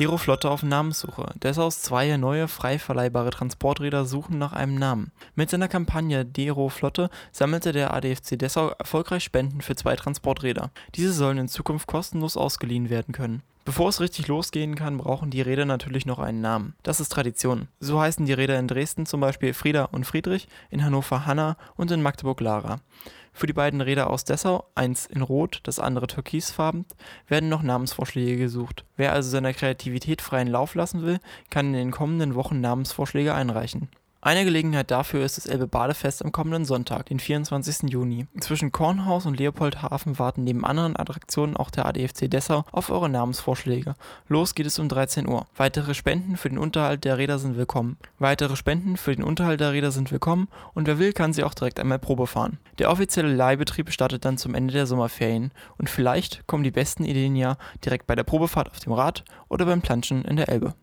Dero Flotte auf Namenssuche. Dessaus zwei neue frei verleihbare Transporträder suchen nach einem Namen. Mit seiner Kampagne Dero Flotte sammelte der ADFC Dessau erfolgreich Spenden für zwei Transporträder. Diese sollen in Zukunft kostenlos ausgeliehen werden können. Bevor es richtig losgehen kann, brauchen die Räder natürlich noch einen Namen. Das ist Tradition. So heißen die Räder in Dresden zum Beispiel Frieda und Friedrich, in Hannover Hanna und in Magdeburg Lara. Für die beiden Räder aus Dessau, eins in Rot, das andere türkisfarben, werden noch Namensvorschläge gesucht. Wer also seiner Kreativität freien Lauf lassen will, kann in den kommenden Wochen Namensvorschläge einreichen. Eine Gelegenheit dafür ist das Elbe-Badefest am kommenden Sonntag, den 24. Juni. Zwischen Kornhaus und Leopoldhafen warten neben anderen Attraktionen auch der ADFC Dessau auf eure Namensvorschläge. Los geht es um 13 Uhr. Weitere Spenden für den Unterhalt der Räder sind willkommen. Weitere Spenden für den Unterhalt der Räder sind willkommen und wer will, kann sie auch direkt einmal Probe fahren. Der offizielle Leihbetrieb startet dann zum Ende der Sommerferien und vielleicht kommen die besten Ideen ja direkt bei der Probefahrt auf dem Rad oder beim Planschen in der Elbe.